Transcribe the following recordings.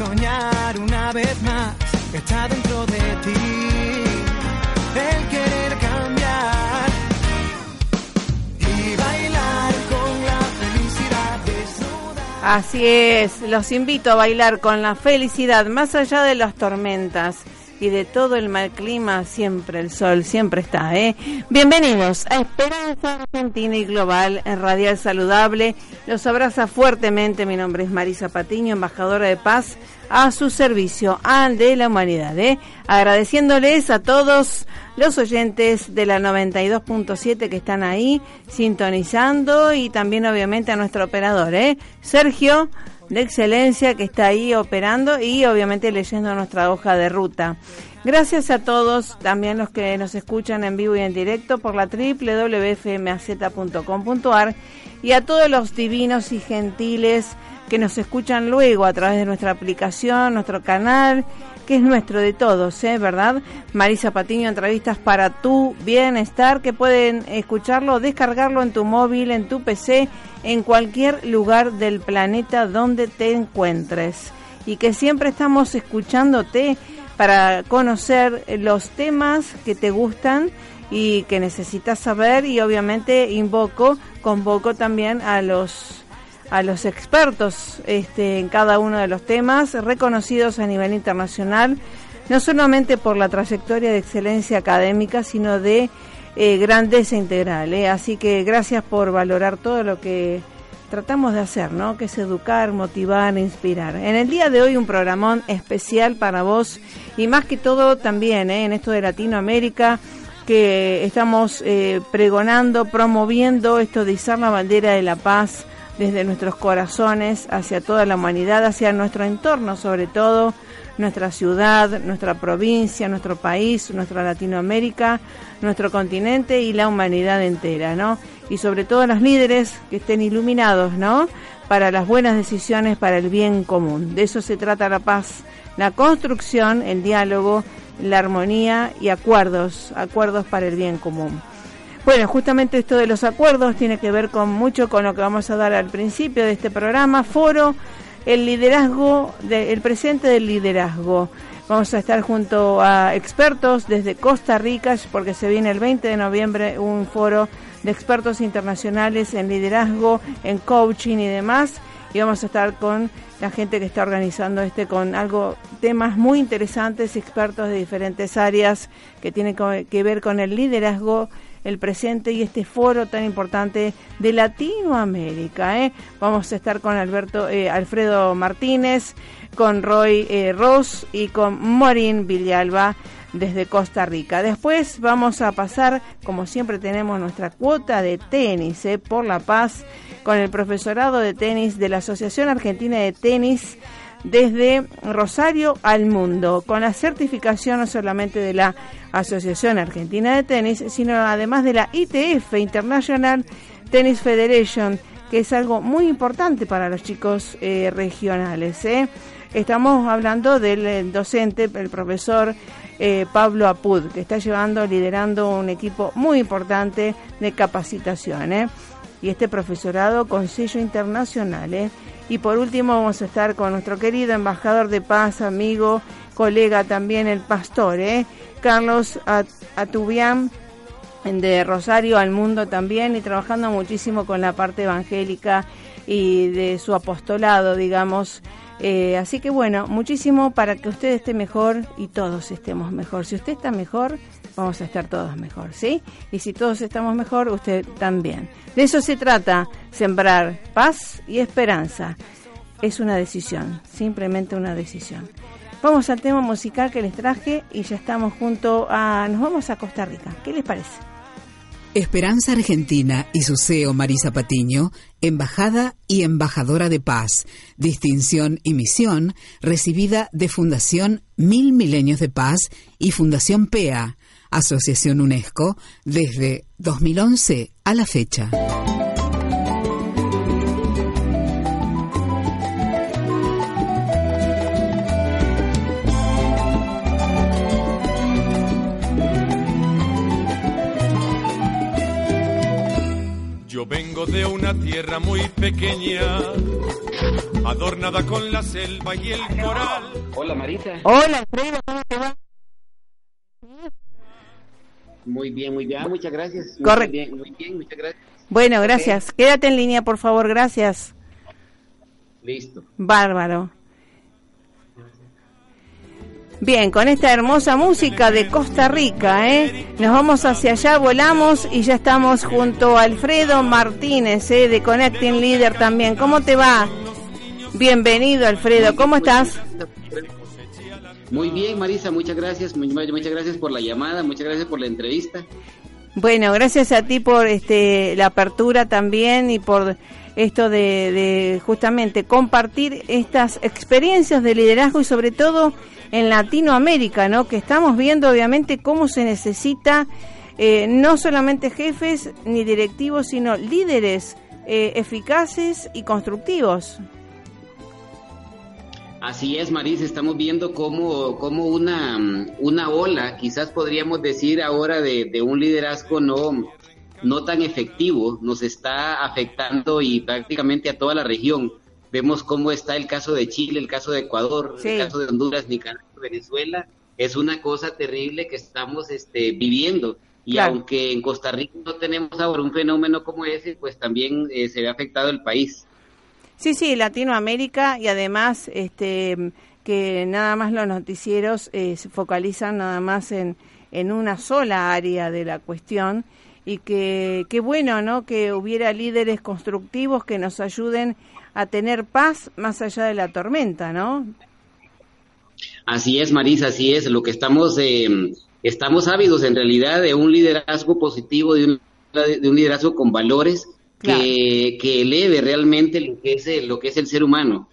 Soñar una vez más está dentro de ti. El querer cambiar y bailar con la felicidad desnuda. Así es, los invito a bailar con la felicidad más allá de las tormentas y de todo el mal clima, siempre el sol, siempre está, ¿eh? Bienvenidos a Esperanza Argentina y Global en Radial Saludable. Los abraza fuertemente, mi nombre es Marisa Patiño, embajadora de paz a su servicio, al de la humanidad, ¿eh? Agradeciéndoles a todos los oyentes de la 92.7 que están ahí sintonizando y también obviamente a nuestro operador, ¿eh? Sergio de excelencia que está ahí operando y obviamente leyendo nuestra hoja de ruta. Gracias a todos, también los que nos escuchan en vivo y en directo por la www.fmaz.com.ar y a todos los divinos y gentiles que nos escuchan luego a través de nuestra aplicación, nuestro canal que es nuestro de todos, ¿eh? ¿verdad? Marisa Patiño, entrevistas para tu bienestar, que pueden escucharlo, descargarlo en tu móvil, en tu PC, en cualquier lugar del planeta donde te encuentres. Y que siempre estamos escuchándote para conocer los temas que te gustan y que necesitas saber y obviamente invoco, convoco también a los a los expertos este, en cada uno de los temas, reconocidos a nivel internacional, no solamente por la trayectoria de excelencia académica, sino de eh, grandeza integral. ¿eh? Así que gracias por valorar todo lo que tratamos de hacer, ¿no? Que es educar, motivar, inspirar. En el día de hoy un programón especial para vos y más que todo también ¿eh? en esto de Latinoamérica que estamos pregonando, promoviendo esto de izar la bandera de la paz desde nuestros corazones hacia toda la humanidad, hacia nuestro entorno sobre todo, nuestra ciudad, nuestra provincia, nuestro país, nuestra Latinoamérica, nuestro continente y la humanidad entera, ¿no? Y sobre todo los líderes que estén iluminados, ¿no? Para las buenas decisiones, para el bien común. De eso se trata la paz, la construcción, el diálogo, la armonía y acuerdos, acuerdos para el bien común. Bueno, justamente esto de los acuerdos tiene que ver con mucho con lo que vamos a dar al principio de este programa, foro, el liderazgo, el presente del liderazgo. Vamos a estar junto a expertos desde Costa Rica, porque se viene el 20 de noviembre un foro de expertos internacionales en liderazgo, en coaching y demás. Y vamos a estar con la gente que está organizando este con algo temas muy interesantes, expertos de diferentes áreas que tienen que ver con el liderazgo el presente y este foro tan importante de Latinoamérica. ¿eh? Vamos a estar con Alberto eh, Alfredo Martínez, con Roy eh, Ross y con Morín Villalba desde Costa Rica. Después vamos a pasar, como siempre tenemos nuestra cuota de tenis ¿eh? por la paz con el profesorado de tenis de la Asociación Argentina de Tenis desde Rosario al mundo, con la certificación no solamente de la Asociación Argentina de Tenis, sino además de la ITF, International Tennis Federation, que es algo muy importante para los chicos eh, regionales. ¿eh? Estamos hablando del eh, docente, el profesor Pablo Apud, que está llevando, liderando un equipo muy importante de capacitación. Y este profesorado con sello internacional. Y por último vamos a estar con nuestro querido embajador de paz, amigo, colega también, el pastor, ¿eh? Carlos Atubián de Rosario al mundo también y trabajando muchísimo con la parte evangélica y de su apostolado, digamos. Eh, así que bueno, muchísimo para que usted esté mejor y todos estemos mejor. Si usted está mejor, vamos a estar todos mejor, ¿sí? Y si todos estamos mejor, usted también. De eso se trata, sembrar paz y esperanza. Es una decisión, simplemente una decisión. Vamos al tema musical que les traje y ya estamos junto a... Nos vamos a Costa Rica. ¿Qué les parece? Esperanza Argentina y su CEO Marisa Patiño, embajada y embajadora de paz, distinción y misión recibida de Fundación Mil Milenios de Paz y Fundación PEA, Asociación UNESCO, desde 2011 a la fecha. Yo vengo de una tierra muy pequeña, adornada con la selva y el coral. Hola Marita. Hola Alfredo, ¿cómo te va? Muy bien, muy bien. Ah, muchas gracias. Correcto. Muy bien, muy bien, muchas gracias. Bueno, gracias. Quédate en línea, por favor, gracias. Listo. Bárbaro. Bien, con esta hermosa música de Costa Rica, ¿eh? Nos vamos hacia allá, volamos y ya estamos junto a Alfredo Martínez, ¿eh? De Connecting Leader también. ¿Cómo te va? Bienvenido, Alfredo. ¿Cómo estás? Muy bien, Marisa, muchas gracias. Muchas gracias por la llamada, muchas gracias por la entrevista. Bueno, gracias a ti por este la apertura también y por esto de, de justamente compartir estas experiencias de liderazgo y sobre todo en Latinoamérica, ¿no? Que estamos viendo obviamente cómo se necesita eh, no solamente jefes ni directivos, sino líderes eh, eficaces y constructivos. Así es, Marisa, estamos viendo cómo, cómo una, una ola, quizás podríamos decir ahora, de, de un liderazgo no, no tan efectivo, nos está afectando y prácticamente a toda la región. Vemos cómo está el caso de Chile, el caso de Ecuador, Sí. el caso de Honduras, Nicaragua, Venezuela. Es una cosa terrible que estamos este, viviendo. Y Claro. aunque en Costa Rica no tenemos ahora un fenómeno como ese, pues también eh, se ve afectado el país. Sí, sí, Latinoamérica y además este que nada más los noticieros eh, se focalizan nada más en, en una sola área de la cuestión y que qué bueno, ¿no? Que hubiera líderes constructivos que nos ayuden a tener paz más allá de la tormenta, ¿no? Así es, Marisa, así es. Lo que estamos, eh, estamos ávidos en realidad de un liderazgo positivo, de un liderazgo con valores Claro. que, que eleve realmente lo que es el, lo que es el ser humano.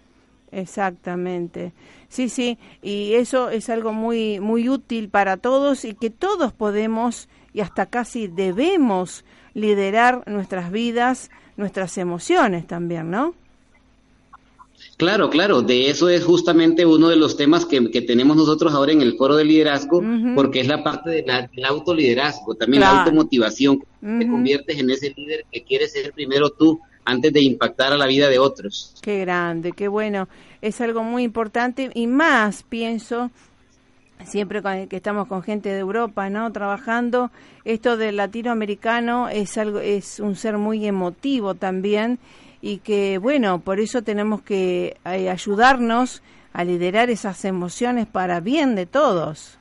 Exactamente. Sí, sí, y eso es algo muy muy útil para todos y que todos podemos y hasta casi debemos liderar nuestras vidas, nuestras emociones también, ¿no? Claro, claro, de eso es justamente uno de los temas que, que tenemos nosotros ahora en el foro de liderazgo, porque es la parte de la- del autoliderazgo, también Claro. la automotivación, te Ujú. conviertes en ese líder que quieres ser primero tú antes de impactar a la vida de otros. Qué grande, qué bueno. Es algo muy importante y más pienso siempre que estamos con gente de Europa, ¿no? Trabajando esto del latinoamericano es algo es un ser muy emotivo también y que bueno, por eso tenemos que eh, ayudarnos a liderar esas emociones para bien de todos.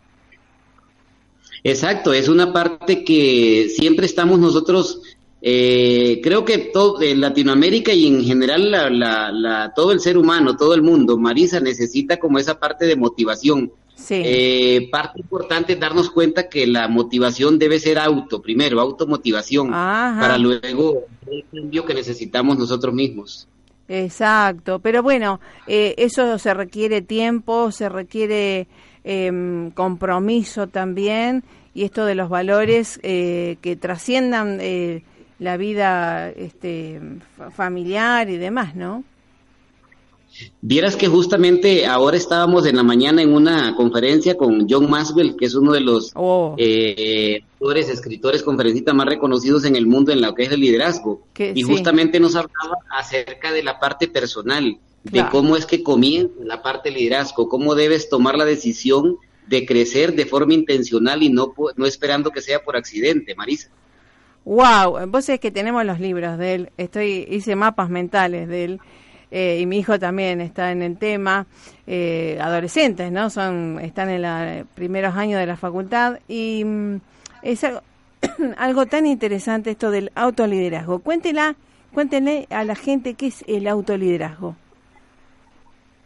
Exacto, es una parte que siempre estamos nosotros, eh, creo que todo, en Latinoamérica y en general la, la, la- todo el ser humano, todo el mundo, Marisa necesita como esa parte de motivación. Sí. Eh, parte importante es darnos cuenta que la motivación debe ser auto, primero, automotivación, Ajá. para luego el cambio que necesitamos nosotros mismos. Exacto, pero bueno, eh, eso se requiere tiempo, se requiere em, compromiso también y esto de los valores eh, que trasciendan eh, la vida este, fa- familiar y demás, ¿no? Vieras que justamente ahora estábamos en la mañana en una conferencia con John Maxwell, que es uno de los Oh, eh, autores, escritores, conferencistas más reconocidos en el mundo en lo que es el liderazgo. Que y sí. justamente nos hablaba acerca de la parte personal, de cómo es que comienza la parte de liderazgo, cómo debes tomar la decisión de crecer de forma intencional y no, no esperando que sea por accidente, Marisa. Wow, vos sabés que tenemos los libros de él, estoy hice mapas mentales de él eh, y mi hijo también está en el tema, eh, adolescentes, ¿no? Son están en los primeros años de la facultad y mm, es algo, tan interesante esto del autoliderazgo. Cuéntela, cuéntenle a la gente qué es el autoliderazgo.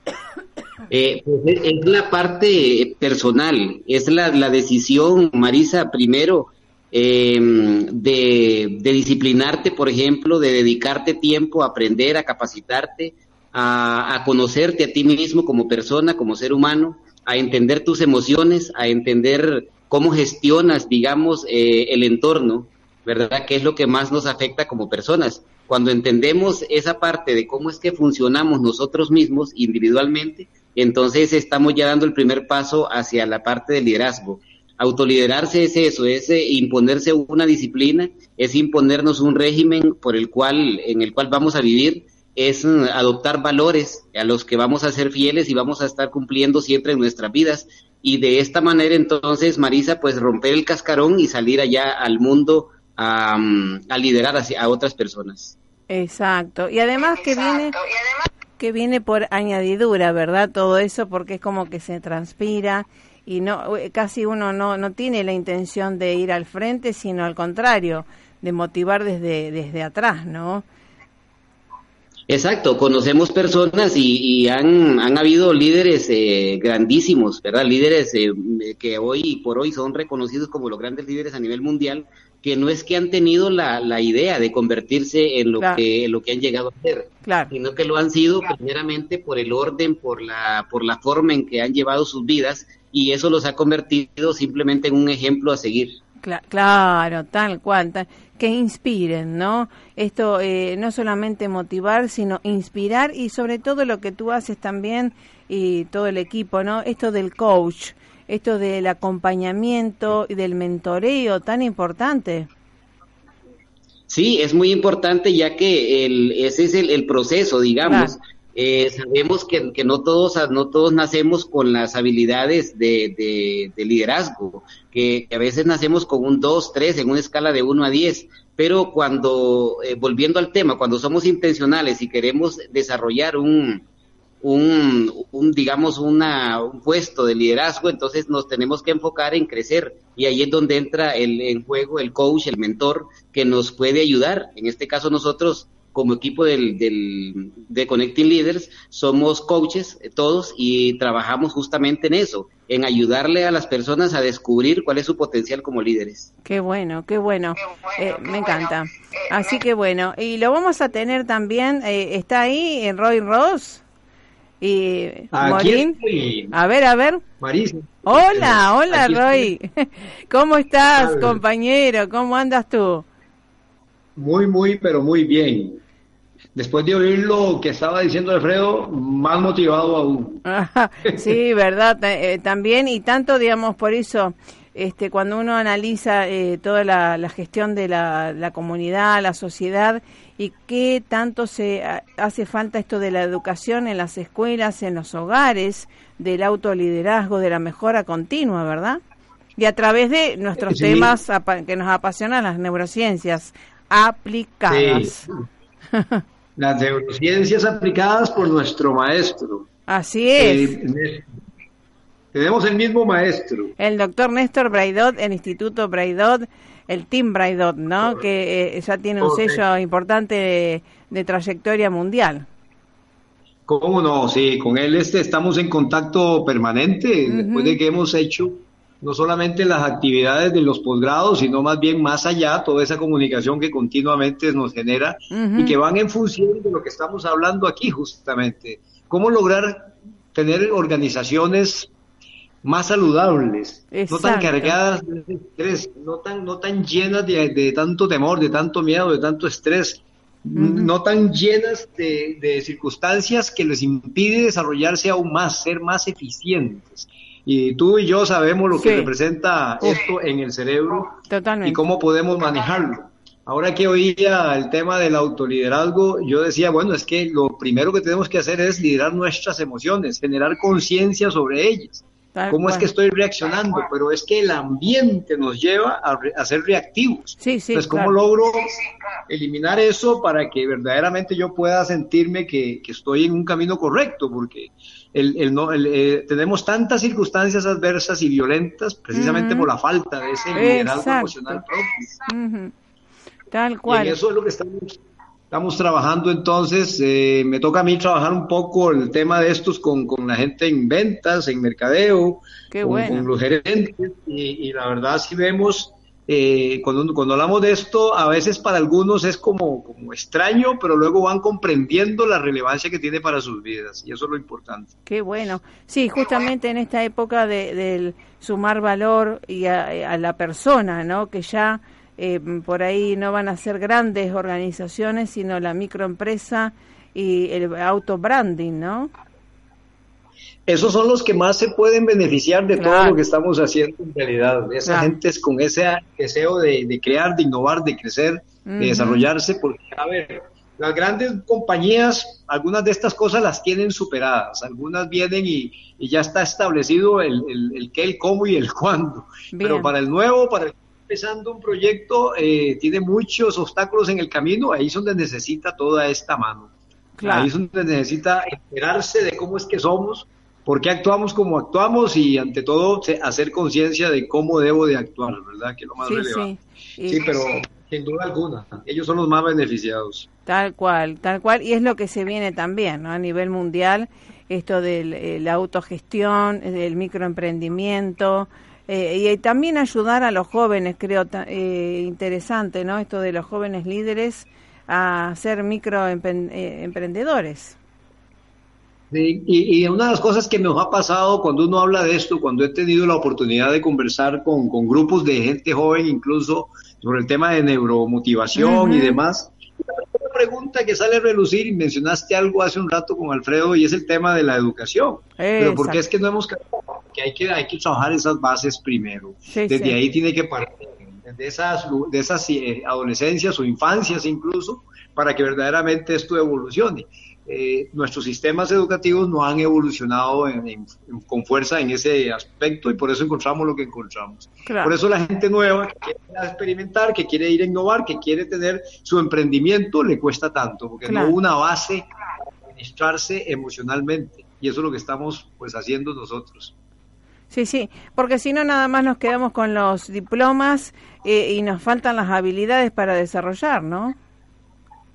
Eh, pues es, la parte personal, es la, la decisión, Marisa, primero, em, de, disciplinarte, por ejemplo, de dedicarte tiempo a aprender, a capacitarte, a, conocerte a ti mismo como persona, como ser humano, a entender tus emociones, a entender cómo gestionas, digamos, eh, el entorno, ¿verdad? ¿Qué es lo que más nos afecta como personas? Cuando entendemos esa parte de cómo es que funcionamos nosotros mismos individualmente, entonces estamos ya dando el primer paso hacia la parte del liderazgo. Autoliderarse es eso, es eh, imponerse una disciplina, es imponernos un régimen por el cual, en el cual vamos a vivir, es mm, adoptar valores a los que vamos a ser fieles y vamos a estar cumpliendo siempre en nuestras vidas. Y de esta manera entonces, Marisa, pues romper el cascarón y salir allá al mundo a, mm, a liderar a, a otras personas. Exacto. Y además que viene que viene por añadidura, ¿verdad? Todo eso porque es como que se transpira y no eh, casi uno no no tiene la intención de ir al frente, sino al contrario, de motivar desde desde atrás, ¿no? Exacto, conocemos personas y, han, han, habido líderes eh, grandísimos, ¿verdad? Líderes eh, que hoy por hoy son reconocidos como los grandes líderes a nivel mundial, que no es que han tenido la, la idea de convertirse en lo, que, lo que han llegado a ser, sino que lo han sido primeramente por el orden, por la, por la forma en que han llevado sus vidas y eso los ha convertido simplemente en un ejemplo a seguir. Claro, tal cual, que inspiren, ¿no? Esto eh, no solamente motivar, sino inspirar y sobre todo lo que tú haces también y todo el equipo, ¿no? Esto del coach, esto del acompañamiento y del mentoreo tan importante. Sí, es muy importante ya que el, ese es el, proceso, digamos. Eh, sabemos que, no todos no todos nacemos con las habilidades de, de, liderazgo, que, a veces nacemos con un 2, 3 en una escala de 1 a 10, pero cuando, eh, volviendo al tema, cuando somos intencionales y queremos desarrollar un, un, un digamos, una, un puesto de liderazgo, entonces nos tenemos que enfocar en crecer y ahí es donde entra el, en juego el coach, el mentor, que nos puede ayudar. En este caso nosotros como equipo del, del, de Connecting Leaders somos coaches eh, todos y trabajamos justamente en eso, en ayudarle a las personas a descubrir cuál es su potencial como líderes. Qué bueno, qué bueno, eh, me encanta. Así que bueno, y lo vamos a tener también, eh, está ahí en Roy Ross. Y Morín. A ver, a ver. Marisa. Hola, hola Roy. ¿Cómo estás, compañero? ¿Cómo andas tú? Muy, muy, pero muy bien. Después de oír lo que estaba diciendo Alfredo, más motivado aún. sí, verdad, eh, también, y tanto, digamos, por eso, este, cuando uno analiza eh, toda la, gestión de la, la, comunidad, la sociedad, y qué tanto se hace falta esto de la educación en las escuelas, en los hogares, del autoliderazgo, de la mejora continua, ¿verdad? Y a través de nuestros temas que nos apasionan las neurociencias aplicadas. Las neurociencias aplicadas por nuestro maestro. Así es. Eh, tenemos el mismo maestro. El doctor Néstor Braidot, el Instituto Braidot, el Team Braidot, ¿no? Que eh, ya tiene un sello importante de, trayectoria mundial. ¿Cómo no? Sí, con él este estamos en contacto permanente después de que hemos hecho no solamente las actividades de los posgrados, sino más bien más allá, toda esa comunicación que continuamente nos genera y que van en función de lo que estamos hablando aquí justamente. ¿Cómo lograr tener organizaciones más saludables, no tan cargadas de estrés, no tan, no tan llenas de, tanto temor, de tanto miedo, de tanto estrés, no tan llenas de, de circunstancias que les impide desarrollarse aún más, ser más eficientes. Y tú y yo sabemos lo que representa esto en el cerebro y cómo podemos manejarlo. Ahora que oía el tema del autoliderazgo, yo decía, bueno, es que lo primero que tenemos que hacer es liderar nuestras emociones, generar conciencia sobre ellas. ¿Cómo es que estoy reaccionando? Pero es que el ambiente nos lleva a, ser reactivos. Sí, sí, Entonces, ¿cómo logro eliminar eso para que verdaderamente yo pueda sentirme que, estoy en un camino correcto? Porque el, no, eh, tenemos tantas circunstancias adversas y violentas precisamente por la falta de ese liderazgo emocional propio. Tal cual. Y eso es lo que estamos, estamos trabajando entonces. Eh, me toca a mí trabajar un poco el tema de estos con, con la gente en ventas, en mercadeo, con, los gerentes. Y, la verdad si vemos, eh, cuando, cuando hablamos de esto, a veces para algunos es como, como extraño, pero luego van comprendiendo la relevancia que tiene para sus vidas. Y eso es lo importante. Qué bueno. Sí, justamente en esta época de, del sumar valor y a, la persona, ¿no? Que ya eh, por ahí no van a ser grandes organizaciones, sino la microempresa y el auto-branding, ¿no? Esos son los que más se pueden beneficiar de todo lo que estamos haciendo en realidad. Esa gente es con ese deseo de, crear, de innovar, de crecer, de desarrollarse, porque, a ver, las grandes compañías, algunas de estas cosas las tienen superadas, algunas vienen y, ya está establecido el, el, qué, el cómo y el cuándo. Pero para el nuevo, para el empezando un proyecto, eh, tiene muchos obstáculos en el camino, ahí es donde necesita toda esta mano. Ahí es donde necesita enterarse de cómo es que somos, por qué actuamos como actuamos y ante todo hacer conciencia de cómo debo de actuar, ¿verdad? Que es lo más relevante. Sí, sí pero sin duda alguna, ellos son los más beneficiados. Tal cual, tal cual, y es lo que se viene también, ¿no? A nivel mundial, esto de la autogestión, del microemprendimiento, eh, y también ayudar a los jóvenes, creo, eh, interesante, ¿no? Esto de los jóvenes líderes a ser microemprendedores. Eh, y, una de las cosas que nos ha pasado cuando uno habla de esto, cuando he tenido la oportunidad de conversar con, grupos de gente joven, incluso sobre el tema de neuromotivación y demás, una pregunta que sale a relucir, y mencionaste algo hace un rato con Alfredo, y es el tema de la educación. Pero porque es que no hemos que hay que hay que trabajar esas bases primero. Desde ahí tiene que partir de esas de esas eh, adolescencias o infancias incluso para que verdaderamente esto evolucione. Eh, nuestros sistemas educativos no han evolucionado con fuerza en ese aspecto y por eso encontramos lo que encontramos. Por eso la gente nueva que quiere experimentar, que quiere ir a innovar, que quiere tener su emprendimiento, le cuesta tanto, porque no hubo una base para administrarse emocionalmente. Y eso es lo que estamos pues haciendo nosotros. Sí, sí, porque si no nada más nos quedamos con los diplomas eh, y nos faltan las habilidades para desarrollar, ¿no?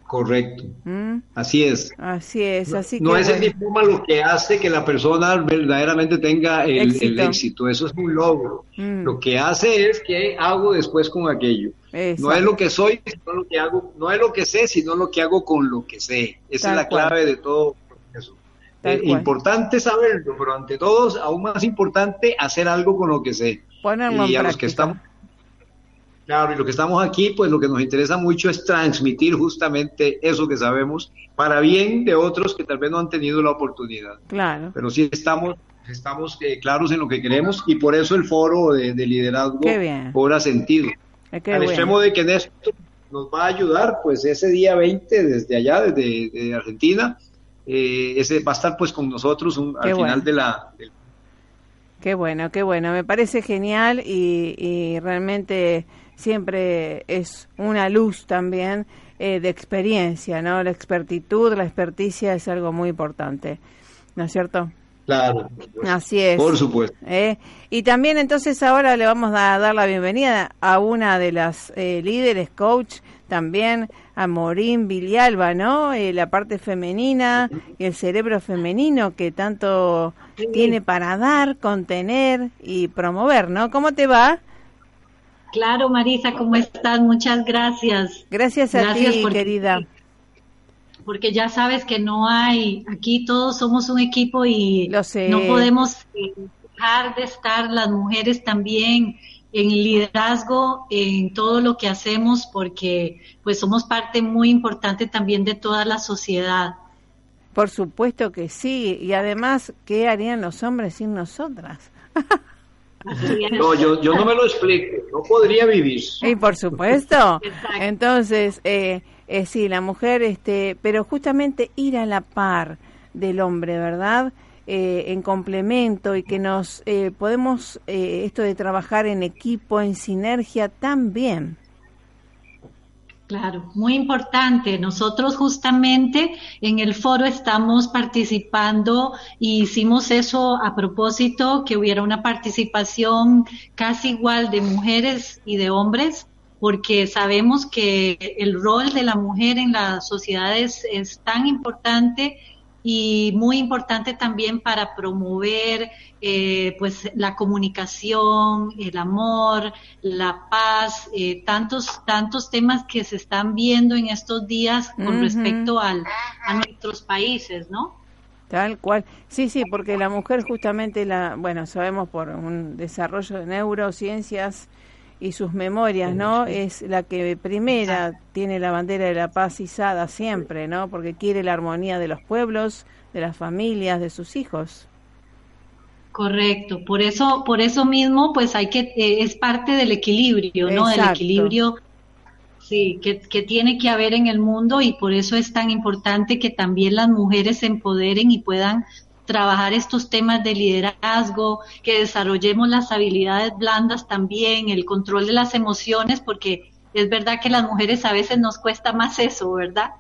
Correcto. Mm. Así es. Así es. Así no, es el diploma lo que hace que la persona verdaderamente tenga el éxito. Eso es un logro. Mm. Lo que hace es que hago después con aquello. No es lo que soy, sino lo que hago. No es lo que sé, sino lo que hago con lo que sé. Esa es la clave de todo eso. Eh, importante saberlo, pero ante todo, aún más importante, hacer algo con lo que sé. y a los que estamos Claro, y lo que estamos aquí, pues lo que nos interesa mucho es transmitir justamente eso que sabemos para bien de otros que tal vez no han tenido la oportunidad. Claro. Pero sí estamos, estamos eh, claros en lo que queremos y por eso el foro de, liderazgo cobra sentido. Eh, Al extremo de que en esto nos va a ayudar, pues ese día 20 desde allá, desde, Argentina, eh, ese va a estar pues con nosotros al final de la... Qué bueno, qué bueno, me parece genial y, y realmente siempre es una luz también eh, de experiencia, ¿no? La expertitud, la experticia es algo muy importante, ¿no es cierto? Claro. Así es. Por supuesto. ¿Eh? Y también entonces ahora le vamos a dar la bienvenida a una de las eh, líderes, coach, también a Morín Vilialba, ¿no? la parte femenina y el cerebro femenino que tanto tiene para dar, contener y promover, ¿no? ¿Cómo te va? Claro, Marisa, ¿cómo estás? Muchas gracias. Gracias a ti, querida. Porque ya sabes que no hay, aquí todos somos un equipo y no podemos dejar de estar las mujeres también en liderazgo, en todo lo que hacemos, porque pues somos parte muy importante también de toda la sociedad. Por supuesto que sí, y además, ¿qué harían los hombres sin nosotras? No, yo, yo no me lo explico, no podría vivir. Y por supuesto. Entonces, eh, eh, sí, la mujer, este, pero justamente ir a la par del hombre, ¿verdad? Eh, en complemento y que nos eh, podemos, eh, esto de trabajar en equipo, en sinergia, también. Claro, muy importante. Nosotros justamente en el foro estamos participando y hicimos eso a propósito, que hubiera una participación casi igual de mujeres y de hombres, porque sabemos que el rol de la mujer en las sociedades es tan importante y muy importante también para promover eh, pues la comunicación, el amor, la paz, eh, tantos tantos temas que se están viendo en estos días con respecto al, a nuestros países, ¿no? Tal cual. Sí, sí, porque la mujer justamente la, bueno, sabemos por un desarrollo de neurociencias y sus memorias, ¿no? Es la que primera tiene la bandera de la paz izada siempre, ¿no? Porque quiere la armonía de los pueblos, de las familias, de sus hijos. Correcto, por eso, por eso mismo, pues hay que, eh, es parte del equilibrio, ¿no? Del equilibrio, sí, que, que tiene que haber en el mundo y por eso es tan importante que también las mujeres se empoderen y puedan trabajar estos temas de liderazgo, que desarrollemos las habilidades blandas también, el control de las emociones, porque es verdad que las mujeres a veces nos cuesta más eso, ¿verdad?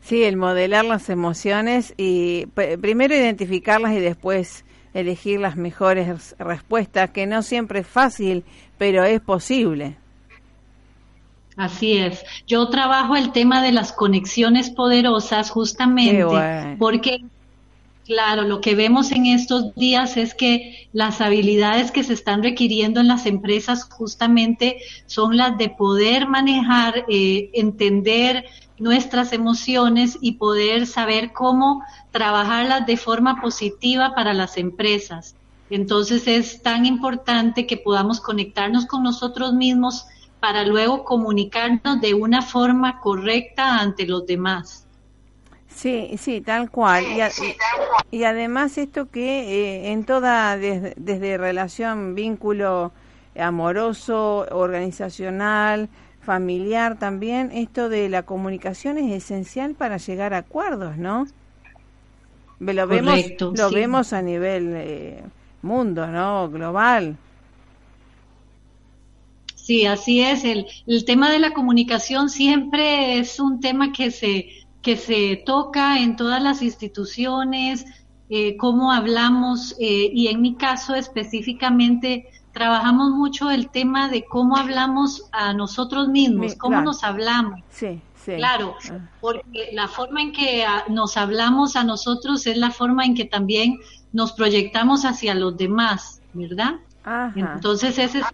Sí, el modelar las emociones y primero identificarlas y después elegir las mejores respuestas, que no siempre es fácil, pero es posible. Así es. Yo trabajo el tema de las conexiones poderosas justamente porque Claro, lo que vemos en estos días es que las habilidades que se están requiriendo en las empresas justamente son las de poder manejar, eh, entender nuestras emociones y poder saber cómo trabajarlas de forma positiva para las empresas. Entonces es tan importante que podamos conectarnos con nosotros mismos para luego comunicarnos de una forma correcta ante los demás. Sí, sí, tal cual. y, además esto que eh, en toda, desde, relación, vínculo amoroso, organizacional, familiar también, esto de la comunicación es esencial para llegar a acuerdos, ¿no? Lo vemos, lo vemos a nivel eh, mundo, ¿no? Global. Sí, así es. El, el tema de la comunicación siempre es un tema que se que se toca en todas las instituciones, eh, cómo hablamos, eh, y en mi caso específicamente trabajamos mucho el tema de cómo hablamos a nosotros mismos, cómo nos hablamos. Sí, sí. Claro, ah. porque la forma en que ah, nos hablamos a nosotros es la forma en que también nos proyectamos hacia los demás, ¿verdad? Entonces ese es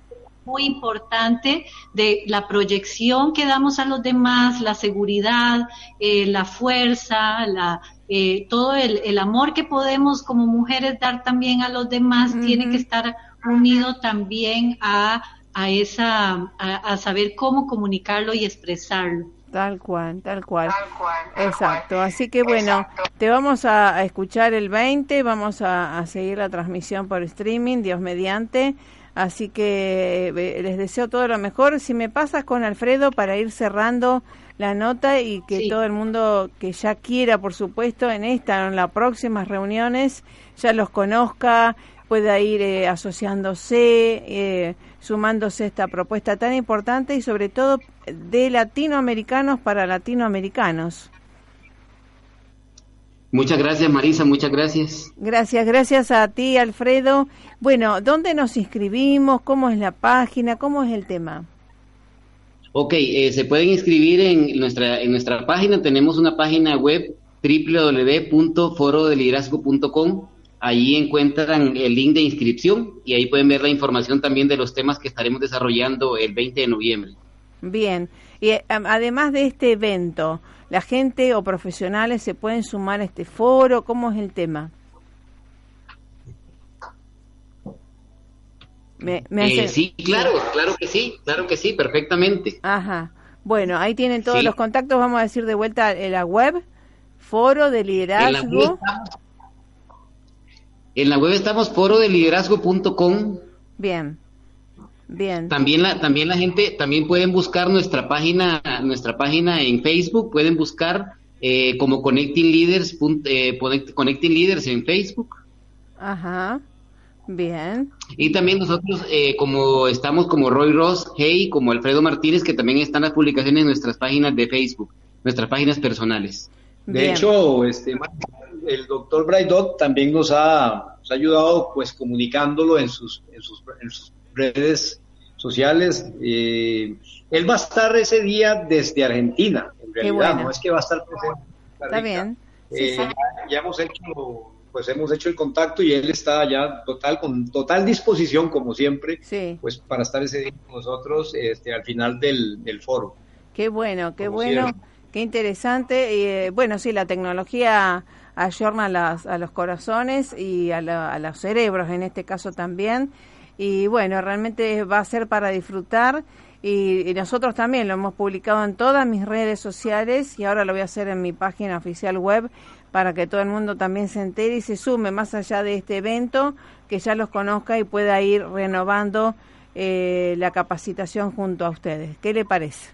muy importante de la proyección que damos a los demás, la seguridad, eh, la fuerza, la, eh, todo el, el, amor que podemos como mujeres dar también a los demás tiene que estar unido también a, a esa, a, saber cómo comunicarlo y expresarlo. Tal cual, tal cual. Exacto. Así que bueno, te vamos a, escuchar el 20, vamos a, a seguir la transmisión por streaming, Dios mediante. Así que eh, les deseo todo lo mejor. Si me pasas con Alfredo para ir cerrando la nota y que todo el mundo que ya quiera, por supuesto, en esta o en las próximas reuniones, ya los conozca, pueda ir eh, asociándose, eh, sumándose a esta propuesta tan importante y sobre todo de latinoamericanos para latinoamericanos. Muchas gracias, Marisa, muchas gracias. Gracias, gracias a ti, Alfredo. Bueno, ¿dónde nos inscribimos? ¿Cómo es la página? ¿Cómo es el tema? Ok, eh, se pueden inscribir en nuestra, en nuestra página. Tenemos una página web www.forodeliderazgo.com. Ahí encuentran el link de inscripción y ahí pueden ver la información también de los temas que estaremos desarrollando el 20 de noviembre. Bien, y eh, además de este evento, ¿la gente o profesionales se pueden sumar a este foro? ¿Cómo es el tema? Eh, sí, claro, claro que sí, claro que sí, perfectamente. Ajá. Bueno, ahí tienen todos los contactos, vamos a decir de vuelta en la web, foro de liderazgo. En la web estamos, foro de liderazgo.com Bien. Bien. También la, también la gente, también pueden buscar nuestra página, nuestra página en Facebook, pueden buscar eh, como Connecting Leaders, eh, Connecting Leaders en Facebook. Ajá. Bien. Y también nosotros, eh, como estamos como Roy Ross, Hey, como Alfredo Martínez, que también están las publicaciones en nuestras páginas de Facebook, nuestras páginas personales. De hecho, este, el doctor Braidot también nos ha, ayudado pues comunicándolo en sus, en sus, en sus redes sociales. Eh, él va a estar ese día desde Argentina, en realidad, no es que va a estar presente. Está bien. Eh, ya, hemos hecho pues hemos hecho el contacto y él está ya total con total disposición como siempre pues para estar ese día con nosotros este al final del, del foro qué bueno qué bueno qué interesante eh, bueno sí la tecnología ayorna a, a los corazones y a, a los cerebros en este caso también y bueno, realmente va a ser para disfrutar y, nosotros también lo hemos publicado en todas mis redes sociales y ahora lo voy a hacer en mi página oficial web para que todo el mundo también se entere y se sume más allá de este evento, que ya los conozca y pueda ir renovando eh, la capacitación junto a ustedes. ¿Qué le parece?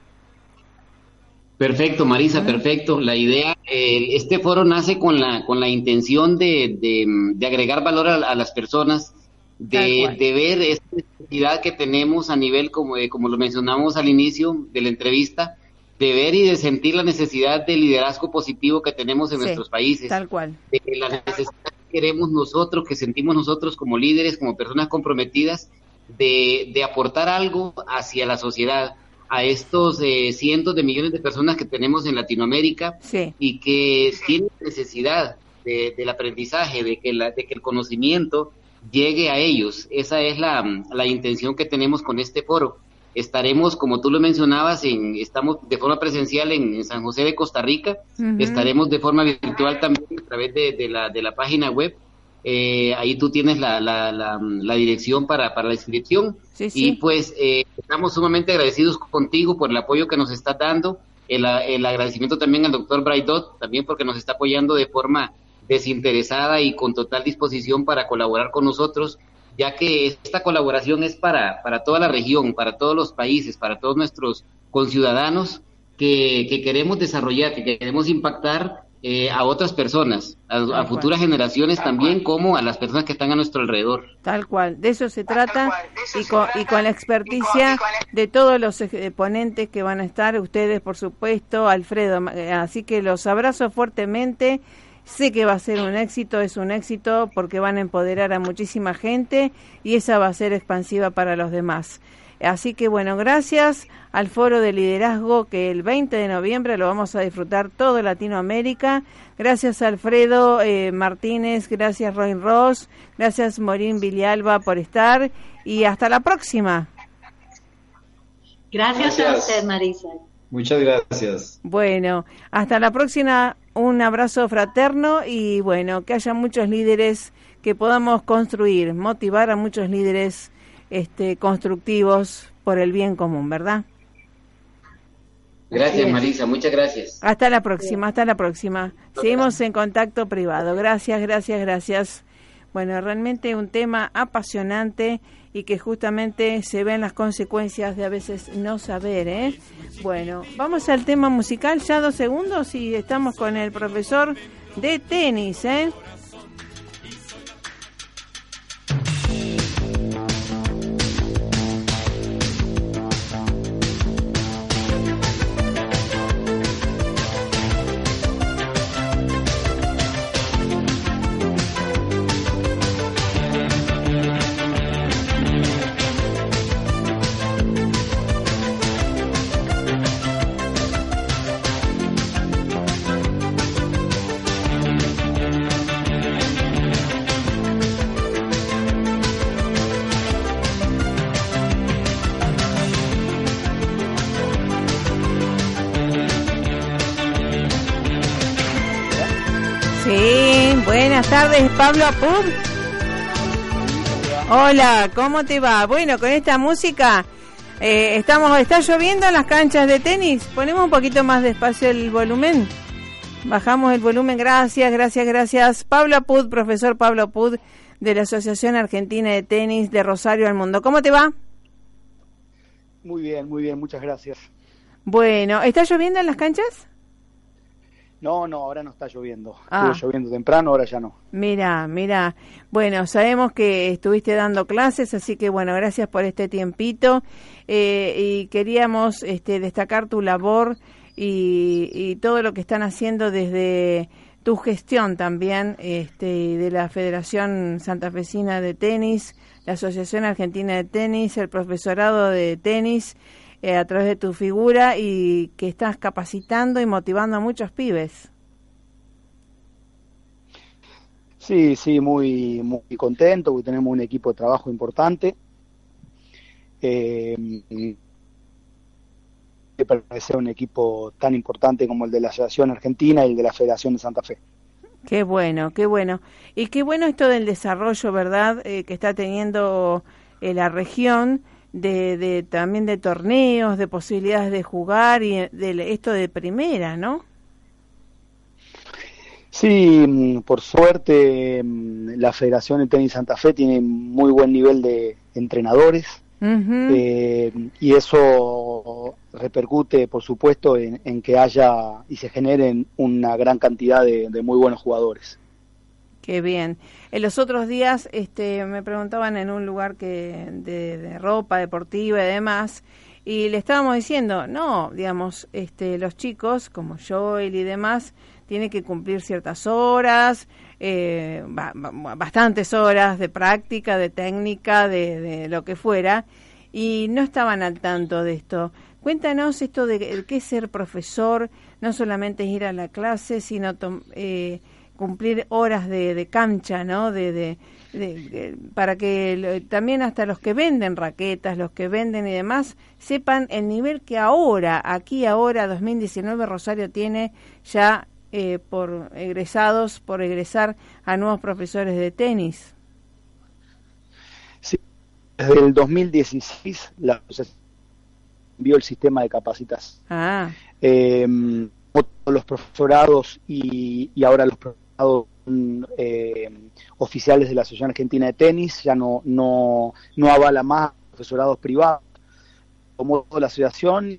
Perfecto, Marisa, perfecto. La idea, eh, este foro nace con la, con la intención de, de, agregar valor a las personas de, de, ver esta necesidad que tenemos a nivel, como, como lo mencionamos al inicio de la entrevista, de ver y de sentir la necesidad de liderazgo positivo que tenemos en nuestros países. Tal cual. De la necesidad que queremos nosotros, que sentimos nosotros como líderes, como personas comprometidas, de, de aportar algo hacia la sociedad, a estos eh, cientos de millones de personas que tenemos en Latinoamérica y que tienen necesidad de, del aprendizaje, de que, la, de que el conocimiento llegue a ellos. Esa es la, la intención que tenemos con este foro. Estaremos, como tú lo mencionabas, en, estamos de forma presencial en, San José de Costa Rica, estaremos de forma virtual también a través de, de, la, de la página web. Eh, ahí tú tienes la, la, la, dirección para, para la inscripción. Y pues eh, estamos sumamente agradecidos contigo por el apoyo que nos estás dando. El, el agradecimiento también al doctor Braidot, también porque nos está apoyando de forma desinteresada y con total disposición para colaborar con nosotros, ya que esta colaboración es para, para toda la región, para todos los países, para todos nuestros conciudadanos que, que queremos desarrollar, que queremos impactar eh, a otras personas, a, futuras generaciones también, como a las personas que están a nuestro alrededor. Tal cual, de eso se trata y con, y con la experticia de todos los ponentes que van a estar, ustedes por supuesto, Alfredo, eh, así que los abrazo fuertemente Sé que va a ser un éxito, es un éxito porque van a empoderar a muchísima gente y esa va a ser expansiva para los demás. Así que bueno, gracias al foro de liderazgo que el 20 de noviembre lo vamos a disfrutar todo Latinoamérica. Gracias Alfredo eh, Martínez, gracias Roy Ross, gracias Morín Vilialba por estar y hasta la próxima. Gracias, a usted, Marisa. Muchas gracias. Bueno, hasta la próxima un abrazo fraterno y bueno, que haya muchos líderes que podamos construir, motivar a muchos líderes este, constructivos por el bien común, ¿verdad? Gracias, Marisa, muchas gracias. Hasta la próxima, hasta la próxima. Seguimos en contacto privado. Gracias, gracias, gracias. Bueno, realmente un tema apasionante y que justamente se ven las consecuencias de a veces no saber. ¿eh? Bueno, vamos al tema musical, ya dos segundos y estamos con el profesor de tenis. ¿eh? Buenas tardes, Pablo Apur. Hola, ¿cómo te va? Bueno, con esta música eh, estamos, está lloviendo en las canchas de tenis. Ponemos un poquito más despacio el volumen. Bajamos el volumen. Gracias, gracias, gracias. Pablo Apud, profesor Pablo Apud. de la Asociación Argentina de Tenis de Rosario al Mundo. ¿Cómo te va? Muy bien, muy bien, muchas gracias. Bueno, ¿está lloviendo en las canchas? No, no, ahora no está lloviendo. Ah. Estuvo lloviendo temprano, ahora ya no. Mira, mira. Bueno, sabemos que estuviste dando clases, así que bueno, gracias por este tiempito. Eh, y queríamos este, destacar tu labor y, todo lo que están haciendo desde tu gestión también este, de la Federación Santafesina de Tenis, la Asociación Argentina de Tenis, el profesorado de tenis eh, a través de tu figura y que estás capacitando y motivando a muchos pibes. Sí, sí, muy, muy contento porque tenemos un equipo de trabajo importante. Eh, pertenece a un equipo tan importante como el de la Asociación Argentina y el de la Federación de Santa Fe. Qué bueno, qué bueno. Y qué bueno esto del desarrollo, ¿verdad?, eh, que está teniendo eh, la región de, también de torneos, de posibilidades de jugar y de esto de primera, ¿no? Sí, mm, por suerte mm, la Federación de Tenis Santa Fe tiene muy buen nivel de entrenadores eh, y eso repercute, por supuesto, en, que haya y se generen una gran cantidad de muy buenos jugadores. Qué bien. En los otros días este, me preguntaban en un lugar que de, ropa deportiva y demás, y le estábamos diciendo, no, digamos, este, los chicos, como Joel y demás, tienen que cumplir ciertas horas, eh, bastantes horas de práctica, de técnica, de, de, lo que fuera, y no estaban al tanto de esto. Cuéntanos esto de qué es ser profesor, no solamente es ir a la clase, sino... Eh, cumplir horas de, de cancha, ¿no? De, para que también hasta los que venden raquetas, los que venden y demás, sepan el nivel que ahora, aquí ahora, 2019, Rosario tiene ya eh, por egresados, por egresar a nuevos profesores de tenis. Sí, desde el 2016 la envió el sistema de capacitas. Ah. Eh, los profesorados y, y ahora los profesores eh, oficiales de la Asociación Argentina de Tenis, ya no, no, no avala más profesorados privados. Como la asociación,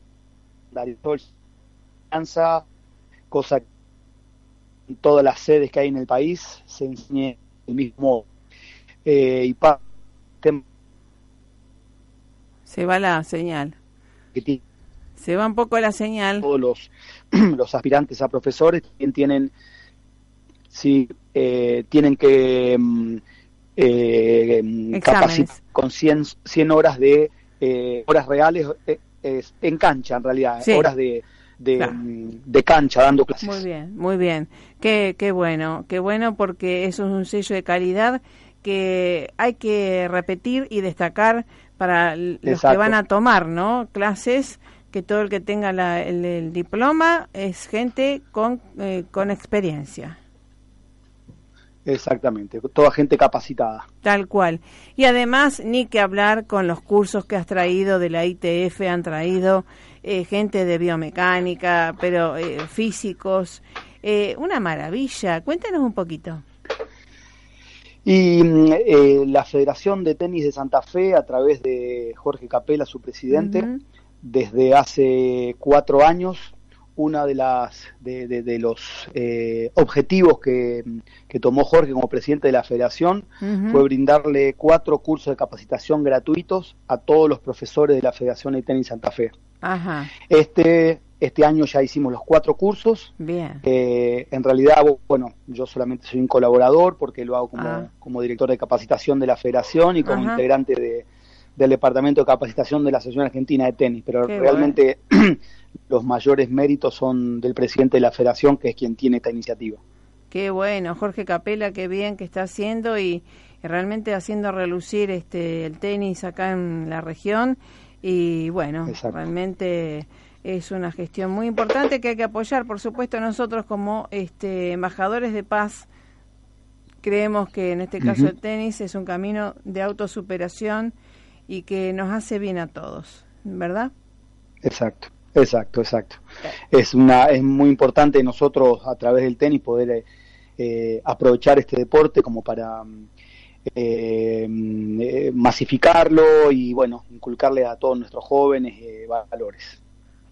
la enseñanza, cosa que en todas las sedes que hay en el país se enseñe el mismo eh, y para se va la señal. Se va un poco la señal. Todos los, los aspirantes a profesores también tienen sí eh, tienen que mm, eh, capacitar con 100, 100 horas de eh, horas reales en cancha en realidad horas de mm, de, cancha dando clases. Muy bien muy bien. Qué, qué bueno qué bueno porque eso es un sello de calidad que hay que repetir y destacar para los que van a tomar no clases que todo el que tenga el, diploma es gente con, con experiencia Exactamente, toda gente capacitada. Tal cual. Y además, ni que hablar con los cursos que has traído de la ITF, han traído eh, gente de biomecánica, pero eh, físicos. Eh, una maravilla. Cuéntanos un poquito. Y mm, la Federación de Tenis de Santa Fe, a través de Jorge Capela, su presidente, desde hace cuatro años una de las de, los eh, objetivos que, tomó Jorge como presidente de la Federación fue brindarle cuatro cursos de capacitación gratuitos a todos los profesores de la Federación de Tenis Santa Fe. Este este año ya hicimos los cuatro cursos. Bien. Eh, en realidad, bueno, yo solamente soy un colaborador porque lo hago como, ah. como director de capacitación de la Federación y como integrante de, del Departamento de Capacitación de la Asociación Argentina de Tenis, pero realmente los mayores méritos son del presidente de la federación, que es quien tiene esta iniciativa. Qué bueno, Jorge Capela, qué bien que está haciendo y, realmente haciendo relucir este el tenis acá en la región. Y bueno, realmente es una gestión muy importante que hay que apoyar, por supuesto, nosotros como este embajadores de paz. Creemos que en este caso el tenis es un camino de autosuperación y que nos hace bien a todos, ¿verdad? Exacto, exacto, exacto. Es una es muy importante nosotros a través del tenis poder eh, aprovechar este deporte como para eh, masificarlo y bueno, inculcarle a todos nuestros jóvenes valores.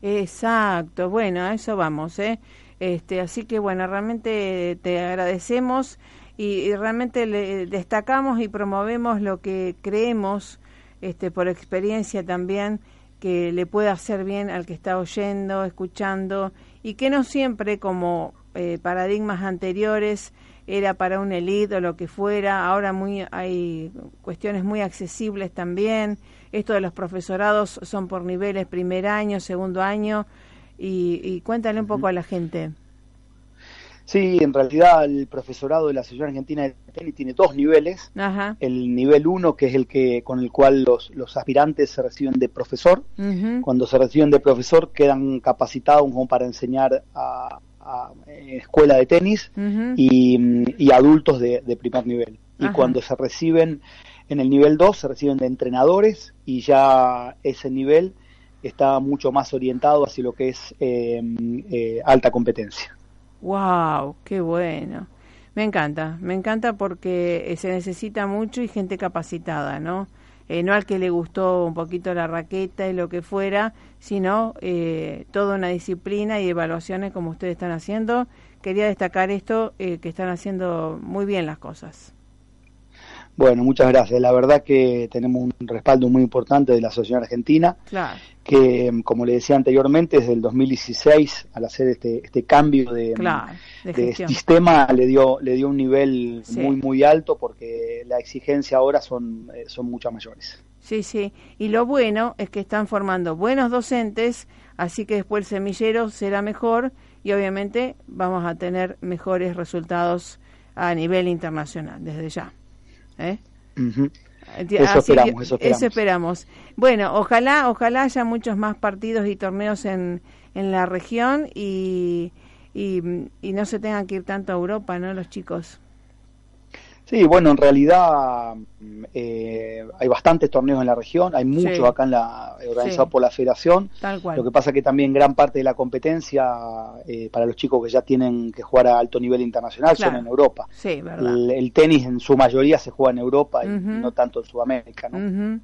Exacto, bueno, a eso vamos, ¿eh? Este, así que bueno, realmente te agradecemos y, realmente le destacamos y promovemos lo que creemos, este, por experiencia también, que le puede hacer bien al que está oyendo, escuchando y que no siempre como eh, paradigmas anteriores era para un elite o lo que fuera, ahora muy hay cuestiones muy accesibles también, esto de los profesorados son por niveles primer año, segundo año y, y cuéntale un poco a la gente. Sí, en realidad el profesorado de la Asociación Argentina de Tenis tiene dos niveles. El nivel uno, que es el que con el cual los, los aspirantes se reciben de profesor. Cuando se reciben de profesor quedan capacitados como para enseñar a, escuela de tenis y, adultos de, primer nivel. Y cuando se reciben en el nivel 2, se reciben de entrenadores y ya ese nivel está mucho más orientado hacia lo que es eh, eh, alta competencia. ¡Wow! ¡Qué bueno! Me encanta, me encanta porque eh, se necesita mucho y gente capacitada, ¿no? Eh, no al que le gustó un poquito la raqueta y lo que fuera, sino eh, toda una disciplina y evaluaciones como ustedes están haciendo. Quería destacar esto, que están haciendo muy bien las cosas. Bueno, muchas gracias. La verdad que tenemos un respaldo muy importante de la Asociación Argentina, que como le decía anteriormente, desde el 2016, al hacer este, este cambio de, sistema, le dio, le dio un nivel muy, muy alto porque la exigencia ahora son, eh, son muchas mayores. Sí, sí. Y lo bueno es que están formando buenos docentes, así que después el semillero será mejor y obviamente vamos a tener mejores resultados a nivel internacional desde ya. ¿Eh? Eso, esperamos, eso, esperamos, Bueno, ojalá, ojalá haya muchos más partidos y torneos en, en la región y, y, y no se tengan que ir tanto a Europa, ¿no? Los chicos. Sí, bueno, en realidad eh, hay bastantes torneos en la región, hay muchos acá en la organizados por la Federación. Lo que pasa que también gran parte de la competencia eh, para los chicos que ya tienen que jugar a alto nivel internacional son en Europa. Sí, verdad. El, tenis en su mayoría se juega en Europa y no tanto en Sudamérica, ¿no?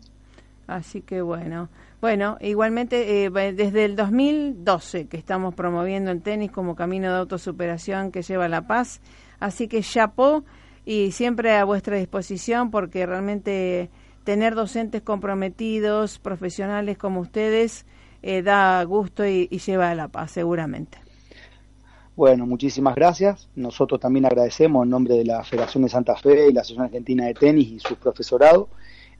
Así que bueno. Bueno, igualmente eh, desde el 2012 que estamos promoviendo el tenis como camino de autosuperación que lleva a la paz. Así que chapó y siempre a vuestra disposición porque realmente tener docentes comprometidos, profesionales como ustedes, eh, da gusto y, lleva a la paz, seguramente. Bueno, muchísimas gracias. Nosotros también agradecemos en nombre de la Federación de Santa Fe y la Asociación Argentina de Tenis y su profesorado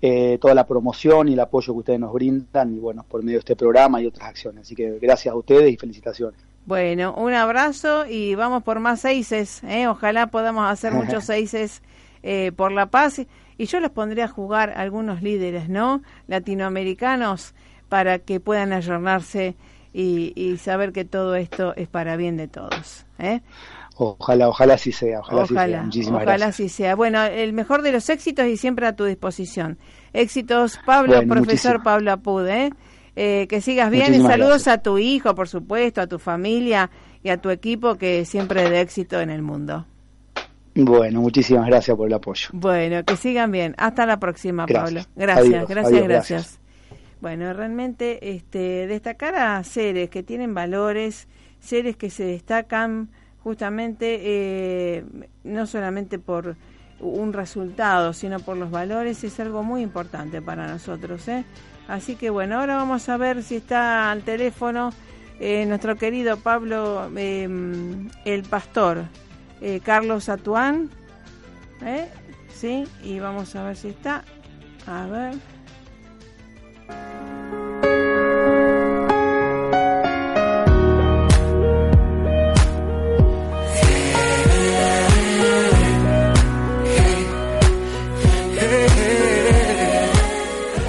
eh, toda la promoción y el apoyo que ustedes nos brindan y bueno, por medio de este programa y otras acciones. Así que gracias a ustedes y felicitaciones. Bueno, un abrazo y vamos por más seises. ¿eh? Ojalá podamos hacer muchos seises eh, por la paz. Y yo los pondría a jugar algunos líderes, ¿no? Latinoamericanos, para que puedan ayornarse y, saber que todo esto es para bien de todos. ¿eh? Ojalá, ojalá así sea, ojalá, ojalá sea. Muchísimas ojalá así sea. Bueno, el mejor de los éxitos y siempre a tu disposición. Éxitos, Pablo, profesor Pablo Apud, ¿eh? Eh, que sigas bien y saludos a tu hijo, por supuesto, a tu familia y a tu equipo que siempre de éxito en el mundo. Bueno, muchísimas gracias por el apoyo. Bueno, que sigan bien. Hasta la próxima, Pablo. Gracias, gracias, gracias, Bueno, realmente este, destacar a seres que tienen valores, seres que se destacan justamente eh, no solamente por un resultado, sino por los valores, es algo muy importante para nosotros. ¿eh? Así que bueno, ahora vamos a ver si está al teléfono eh, nuestro querido Pablo, em, el pastor, eh, Carlos Atuán. ¿eh? Sí, y vamos a ver si está. A ver.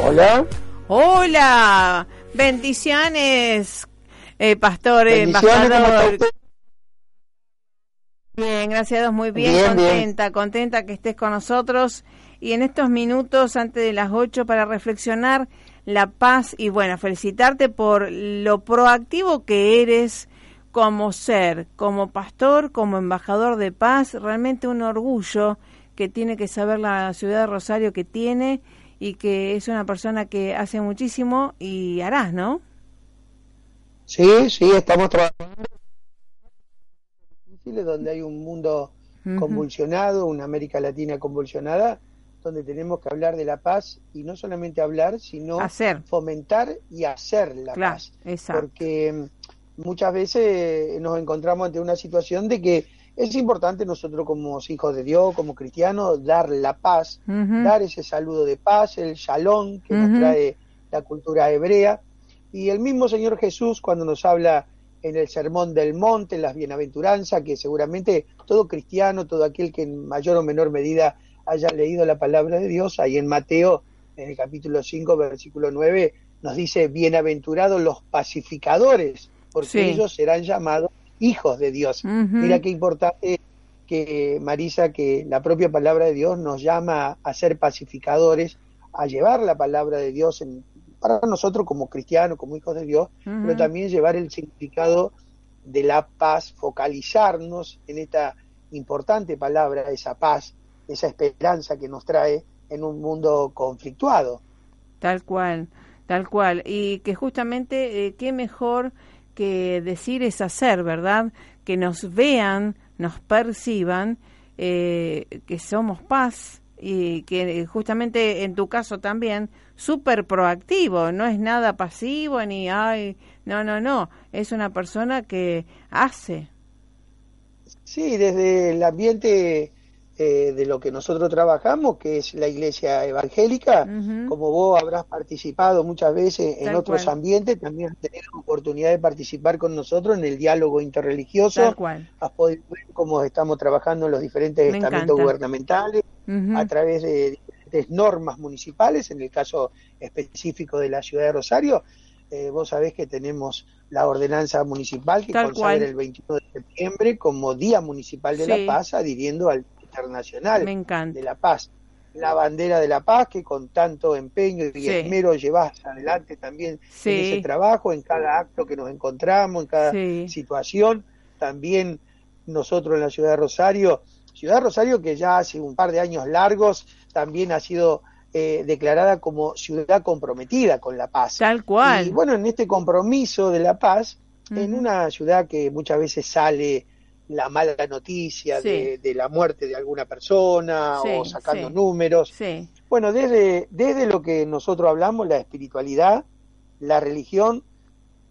Hola. Hola, bendiciones, eh, pastor, embajador. Bien, gracias a Dios, muy bien, contenta, contenta que estés con nosotros. Y en estos minutos, antes de las 8, para reflexionar la paz y bueno, felicitarte por lo proactivo que eres como ser, como pastor, como embajador de paz, realmente un orgullo que tiene que saber la ciudad de Rosario que tiene y que es una persona que hace muchísimo y harás, ¿no? Sí, sí, estamos trabajando donde hay un mundo convulsionado, una América Latina convulsionada, donde tenemos que hablar de la paz y no solamente hablar, sino fomentar y hacer la paz. Porque mm, muchas veces nos encontramos ante una situación de que es importante nosotros como hijos de Dios, como cristianos, dar la paz, dar ese saludo de paz, el shalom que nos trae la cultura hebrea. Y el mismo Señor Jesús cuando nos habla en el Sermón del Monte, en las Bienaventuranzas, que seguramente todo cristiano, todo aquel que en mayor o menor medida haya leído la palabra de Dios, ahí en Mateo, en el capítulo 5, versículo 9, nos dice, bienaventurados los pacificadores, porque ellos serán llamados hijos de Dios. Mira qué importante que Marisa, que la propia palabra de Dios nos llama a ser pacificadores, a llevar la palabra de Dios en, para nosotros como cristianos, como hijos de Dios, pero también llevar el significado de la paz, focalizarnos en esta importante palabra, esa paz, esa esperanza que nos trae en un mundo conflictuado. Tal cual, tal cual. Y que justamente, eh, qué mejor que decir es hacer, ¿verdad? Que nos vean, nos perciban, eh, que somos paz y que justamente en tu caso también súper proactivo, no es nada pasivo ni, ay, no, no, no, es una persona que hace. Sí, desde el ambiente eh, de lo que nosotros trabajamos, que es la iglesia evangélica, como vos habrás participado muchas veces en otros ambientes, también has tenido la oportunidad de participar con nosotros en el diálogo interreligioso, Tal cual. has podido ver cómo estamos trabajando en los diferentes estamentos gubernamentales, a través de normas municipales, en el caso específico de la ciudad de Rosario, eh, vos sabés que tenemos la ordenanza municipal que consagra el 21 de septiembre como Día Municipal de la Paz, adhiriendo al Internacional de la Paz. La bandera de la paz que con tanto empeño y esmero llevas adelante también en ese trabajo, en cada acto que nos encontramos, en cada situación. También nosotros en la ciudad de Rosario, ciudad de Rosario que ya hace un par de años largos también ha sido eh, declarada como ciudad comprometida con la paz. Tal cual. Y bueno, en este compromiso de la paz, en una ciudad que muchas veces sale la mala noticia de, la muerte de alguna persona o sacando números. Bueno, desde, desde lo que nosotros hablamos, la espiritualidad, la religión,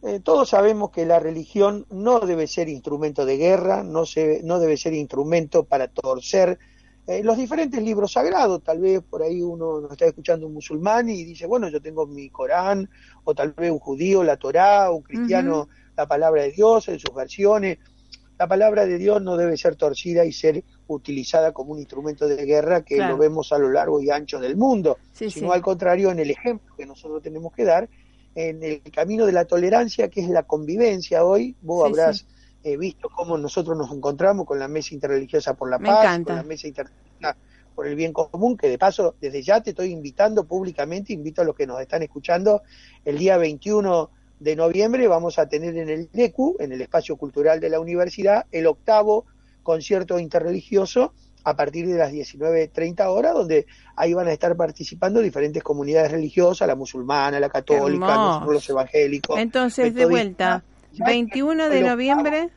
eh, todos sabemos que la religión no debe ser instrumento de guerra, no, se, no debe ser instrumento para torcer. Eh, los diferentes libros sagrados, tal vez por ahí uno nos está escuchando un musulmán y dice, bueno, yo tengo mi Corán, o tal vez un judío, la Torá, un cristiano, la palabra de Dios en sus versiones. La palabra de Dios no debe ser torcida y ser utilizada como un instrumento de guerra que lo vemos a lo largo y ancho del mundo, sino al contrario, en el ejemplo que nosotros tenemos que dar, en el camino de la tolerancia, que es la convivencia. Hoy, vos habrás he visto cómo nosotros nos encontramos con la Mesa Interreligiosa por la Paz, con la Mesa Interreligiosa por el Bien Común, que de paso desde ya te estoy invitando públicamente, invito a los que nos están escuchando, el día 21 de noviembre vamos a tener en el NECU, en el Espacio Cultural de la Universidad, el octavo concierto interreligioso a partir de las 19.30 horas, donde ahí van a estar participando diferentes comunidades religiosas, la musulmana, la católica, nosotros los evangélicos. Entonces, de vuelta, 21 de noviembre.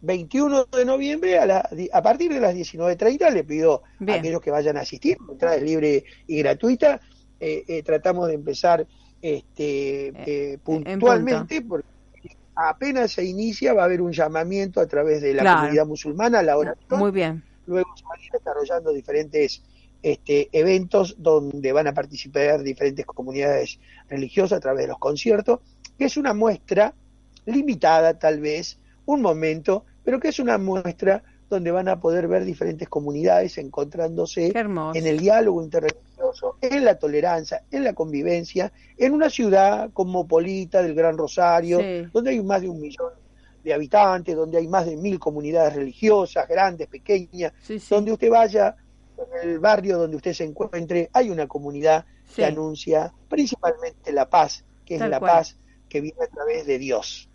21 de noviembre a, a partir de las 19.30 le pido a aquellos que vayan a asistir, entrada es libre y gratuita. Eh, eh, tratamos de empezar este, eh, puntualmente porque apenas se inicia va a haber un llamamiento a través de la comunidad musulmana a la hora. Muy bien. Luego se van a ir desarrollando diferentes este, eventos donde van a participar diferentes comunidades religiosas a través de los conciertos, que es una muestra limitada tal vez, un momento, pero que es una muestra donde van a poder ver diferentes comunidades encontrándose en el diálogo interreligioso, en la tolerancia, en la convivencia, en una ciudad cosmopolita del Gran Rosario, donde hay más de un millón de habitantes, donde hay más de mil comunidades religiosas, grandes, pequeñas, donde usted vaya, en el barrio donde usted se encuentre, hay una comunidad que anuncia principalmente la paz, que es la paz que viene a través de Dios.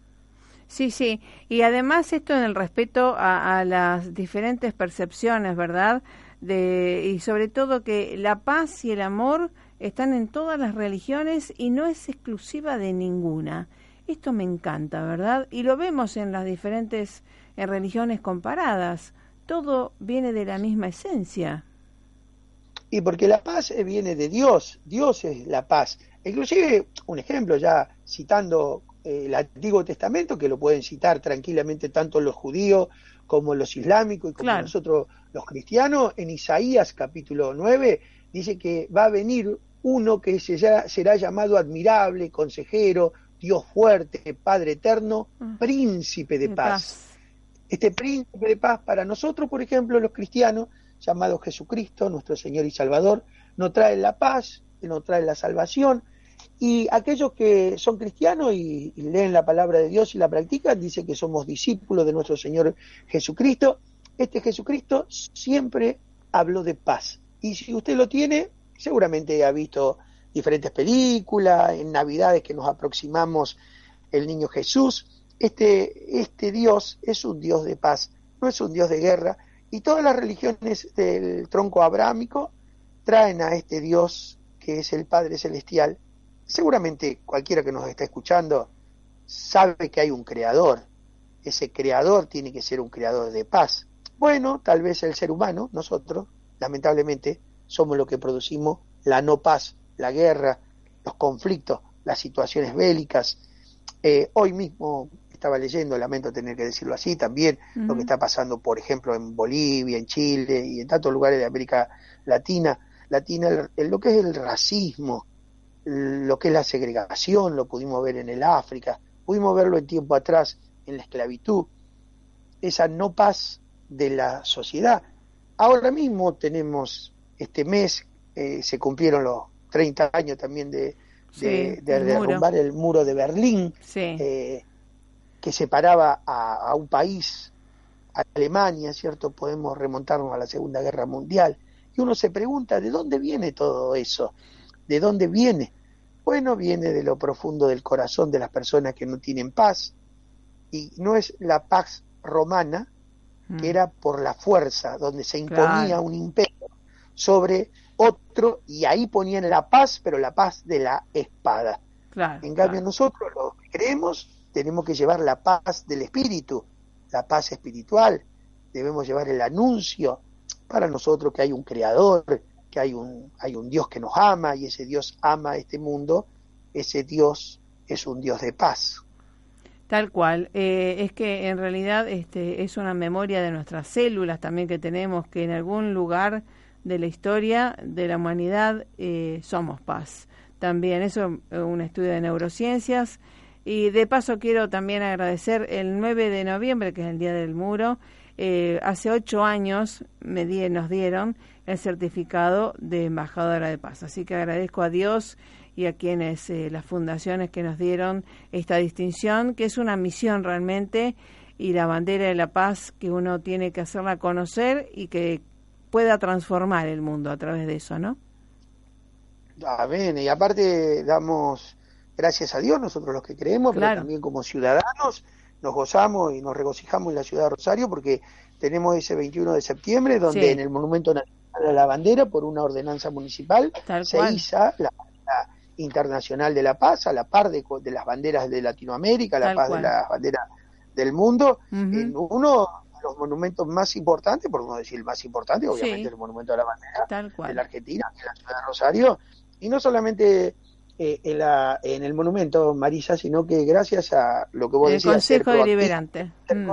Sí, sí. Y además esto en el respeto a, las diferentes percepciones, ¿verdad? de, y sobre todo que la paz y el amor están en todas las religiones y no es exclusiva de ninguna. Esto me encanta, ¿verdad? Y lo vemos en las diferentes en religiones comparadas. Todo viene de la misma esencia. Y porque la paz viene de Dios, Dios es la paz. Inclusive, un ejemplo ya citando el Antiguo Testamento, que lo pueden citar tranquilamente tanto los judíos como los islámicos y como nosotros los cristianos, en Isaías capítulo 9 dice que va a venir uno que será llamado admirable, consejero, Dios fuerte, Padre eterno, ah. príncipe de, paz. Este príncipe de paz para nosotros, por ejemplo, los cristianos, llamado Jesucristo, nuestro Señor y Salvador, nos trae la paz, nos trae la salvación, y aquellos que son cristianos y, leen la palabra de Dios y la practican, dicen que somos discípulos de nuestro Señor Jesucristo. Este Jesucristo siempre habló de paz. Y si usted lo tiene, seguramente ha visto diferentes películas, en Navidades que nos aproximamos el niño Jesús. Este, este Dios es un Dios de paz, no es un Dios de guerra. Y todas las religiones del tronco abrámico traen a este Dios que es el Padre Celestial. Seguramente cualquiera que nos está escuchando sabe que hay un creador. Ese creador tiene que ser un creador de paz. Bueno, tal vez el ser humano, nosotros, lamentablemente, somos lo que producimos la no paz, la guerra, los conflictos, las situaciones bélicas. Eh, hoy mismo estaba leyendo, lamento tener que decirlo así, también lo que está pasando, por ejemplo, en Bolivia, en Chile y en tantos lugares de América Latina, Latina lo que es el racismo, lo que es la segregación, lo pudimos ver en el África, pudimos verlo en tiempo atrás en la esclavitud, esa no paz de la sociedad. Ahora mismo tenemos este mes, eh, se cumplieron los 30 años también de, derrumbar el muro de Berlín, eh, que separaba a, un país, a Alemania, ¿cierto? Podemos remontarnos a la Segunda Guerra Mundial. Y uno se pregunta, ¿de dónde viene todo eso? ¿De dónde viene? Bueno, viene de lo profundo del corazón de las personas que no tienen paz. Y no es la paz romana, que mm. era por la fuerza, donde se imponía un imperio sobre otro y ahí ponían la paz, pero la paz de la espada. en cambio nosotros lo creemos, tenemos que llevar la paz del espíritu, la paz espiritual, debemos llevar el anuncio para nosotros que hay un creador, que hay un, hay un Dios que nos ama y ese Dios ama este mundo, ese Dios es un Dios de paz. Tal cual, eh, es que en realidad este, es una memoria de nuestras células también que tenemos, que en algún lugar de la historia de la humanidad eh, somos paz. También eso es un estudio de neurociencias. Y de paso quiero también agradecer el 9 de noviembre, que es el Día del Muro. Eh, hace ocho años me di, nos dieron el certificado de embajadora de paz. Así que agradezco a Dios y a quienes, eh, las fundaciones que nos dieron esta distinción, que es una misión realmente, y la bandera de la paz que uno tiene que hacerla conocer y que pueda transformar el mundo a través de eso, ¿no? Amén, y aparte damos gracias a Dios nosotros los que creemos, pero también como ciudadanos nos gozamos y nos regocijamos en la ciudad de Rosario porque tenemos ese 21 de septiembre donde en el Monumento Nacional la Bandera, por una ordenanza municipal, se hizo la, Internacional de la Paz a la par de, las banderas de Latinoamérica, a la par de las banderas del mundo, en uno los monumentos más importantes, por no decir el más importante, obviamente el monumento de la bandera de la Argentina, de la ciudad de Rosario, y no solamente eh, en, la, en el monumento, Marisa, sino que gracias a lo que vos el decías. Consejo Deliberante. Mm.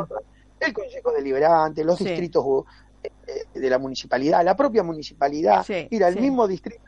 El Consejo Deliberante, los distritos de la municipalidad, la propia municipalidad, mira, el mismo distrito,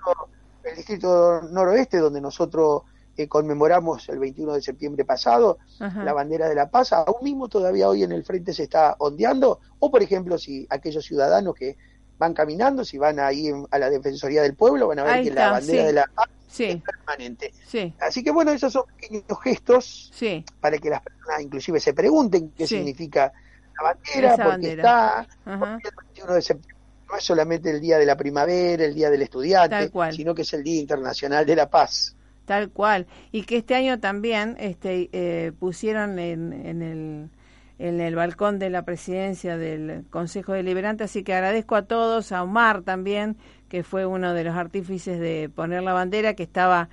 el distrito noroeste donde nosotros que conmemoramos el 21 de septiembre pasado, la bandera de la paz, aún mismo todavía hoy en el frente se está ondeando, o por ejemplo, si aquellos ciudadanos que van caminando, si van ahí a la Defensoría del Pueblo, van a ver que la bandera de la paz es permanente. Así que bueno, esos son pequeños gestos para que las personas inclusive se pregunten qué significa la bandera, porque está, porque el 21 de septiembre no es solamente el día de la primavera, el día del estudiante, sino que es el Día Internacional de la Paz. Tal cual. Y que este año también este, eh, pusieron en, en, el, en el balcón de la presidencia del Consejo Deliberante, así que agradezco a todos, a Omar también, que fue uno de los artífices de poner la bandera, que estaba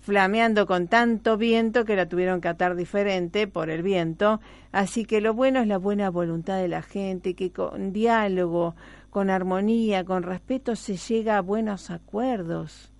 flameando con tanto viento que la tuvieron que atar diferente por el viento. Así que lo bueno es la buena voluntad de la gente, que con diálogo, con armonía, con respeto se llega a buenos acuerdos.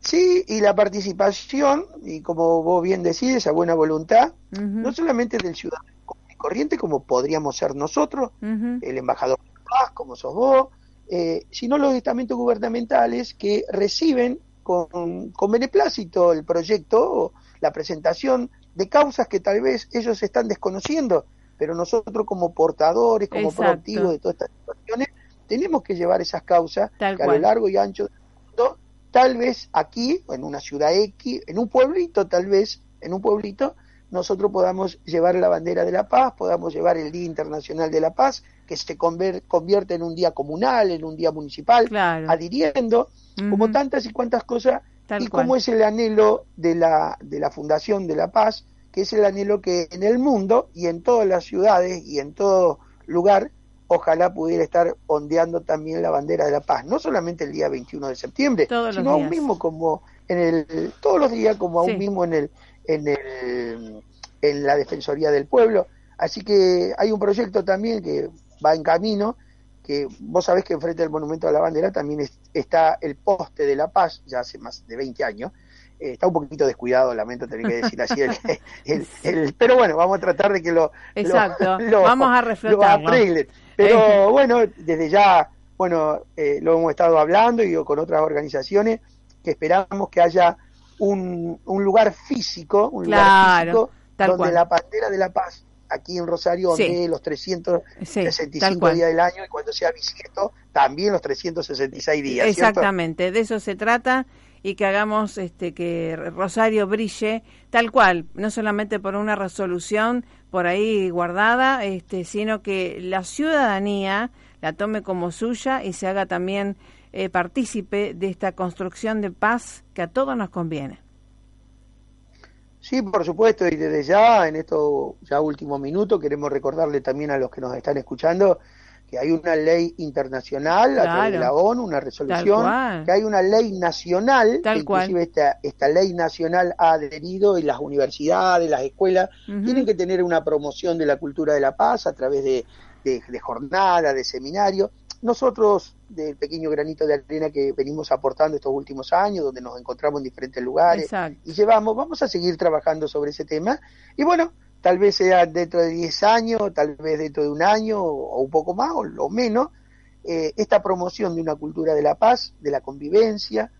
Sí, y la participación, y como vos bien decís, esa buena voluntad, no solamente del ciudadano corriente, como podríamos ser nosotros, el embajador de paz, como sos vos, eh, sino los estamentos gubernamentales que reciben con, con beneplácito el proyecto, la presentación de causas que tal vez ellos están desconociendo, pero nosotros como portadores, como proactivos de todas estas situaciones, tenemos que llevar esas causas que a lo largo y ancho del mundo, tal vez aquí, en una ciudad X, en un pueblito tal vez, en un pueblito, nosotros podamos llevar la bandera de la paz, podamos llevar el Día Internacional de la Paz, que se convierte en un día comunal, en un día municipal, adhiriendo, como tantas y cuantas cosas, y como es el anhelo de la, de la Fundación de la Paz, que es el anhelo que en el mundo y en todas las ciudades y en todo lugar, ojalá pudiera estar ondeando también la bandera de la paz, no solamente el día 21 de septiembre, sino aún mismo como en el, todos los días, como aún mismo en el, en, el, en la Defensoría del Pueblo. Así que hay un proyecto también que va en camino, que vos sabés que enfrente del Monumento a la Bandera también está el poste de la paz, ya hace más de 20 años. Eh, está un poquito descuidado, lamento tener que decir así, el, pero bueno, vamos a tratar de que lo, Exacto. vamos a reflotarlo. Pero bueno, desde ya, bueno, eh, lo hemos estado hablando y con otras organizaciones que esperamos que haya un, un lugar físico, un lugar físico donde la bandera de la paz aquí en Rosario, donde los 365 días del año y cuando sea bisiesto, también los 366 días. Exactamente, de eso se trata y que hagamos este que Rosario brille tal cual, no solamente por una resolución por ahí guardada, este, sino que la ciudadanía la tome como suya y se haga también eh, partícipe de esta construcción de paz que a todos nos conviene. Sí, por supuesto, y desde ya, en estos ya últimos minutos, queremos recordarle también a los que nos están escuchando que hay una ley internacional a través de la ONU, una resolución, que hay una ley nacional, que inclusive esta, esta ley nacional ha adherido y las universidades, las escuelas, tienen que tener una promoción de la cultura de la paz a través de, de, de jornadas, de seminarios nosotros, del pequeño granito de arena que venimos aportando estos últimos años, donde nos encontramos en diferentes lugares y llevamos, vamos a seguir trabajando sobre ese tema. Y bueno, tal vez sea dentro de 10 años, tal vez dentro de un año o, un poco más o lo menos, eh, esta promoción de una cultura de la paz, de la convivencia,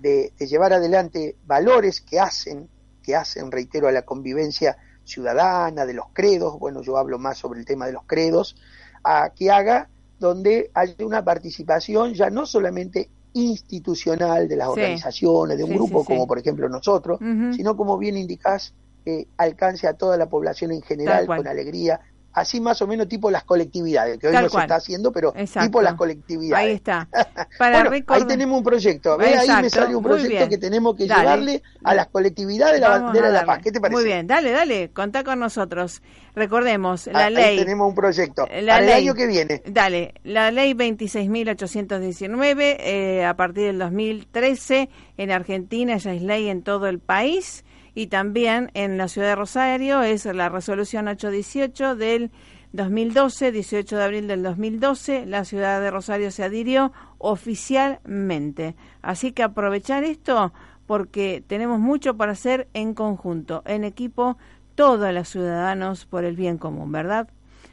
de, de, llevar adelante valores que hacen, que hacen, reitero, a la convivencia ciudadana, de los credos, bueno, yo hablo más sobre el tema de los credos, a que haga donde hay una participación ya no solamente institucional de las organizaciones, de un grupo como por ejemplo nosotros, sino como bien indicás, eh, alcance a toda la población en general con alegría, así más o menos tipo las colectividades, que hoy no se está haciendo, pero tipo las colectividades. Ahí está. ahí tenemos un proyecto, ahí me sale un proyecto que tenemos que llevarle a las colectividades la bandera de la paz. ¿Qué te parece? Muy bien, dale, dale, contá con nosotros. Recordemos, la ley... Ahí tenemos un proyecto, la el año que viene. Dale, la ley 26.819, eh, a partir del 2013, en Argentina ya es ley en todo el país y también en la ciudad de Rosario es la resolución 818 del 2012, 18 de abril del 2012, la ciudad de Rosario se adhirió oficialmente. Así que aprovechar esto porque tenemos mucho para hacer en conjunto, en equipo, todos los ciudadanos por el bien común, ¿verdad?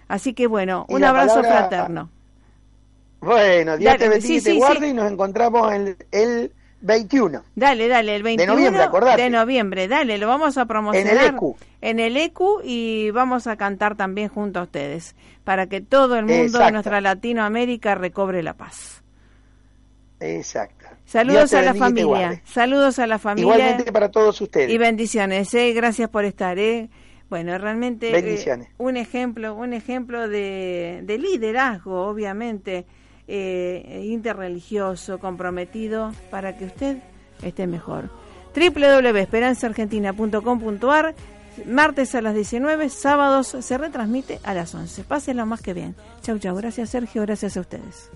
Así que bueno, un abrazo fraterno. Bueno, Dios te bendiga y te guarde y nos encontramos en el 21. Dale, dale, el 21 de noviembre, de noviembre, dale, lo vamos a promocionar en el ECU. En el ECU y vamos a cantar también junto a ustedes para que todo el mundo de nuestra Latinoamérica recobre la paz. Exacto. Saludos a la familia. Saludos a la familia. Igualmente para todos ustedes. Y bendiciones, ¿eh? gracias por estar, ¿eh? Bueno, realmente eh, un ejemplo, un ejemplo de, de liderazgo, obviamente eh, interreligioso, comprometido para que usted esté mejor. www.esperanzaargentina.com.ar martes a las 19, sábados se retransmite a las 11. Pásenlo más que bien. Chau, chau. Gracias Sergio, gracias a ustedes.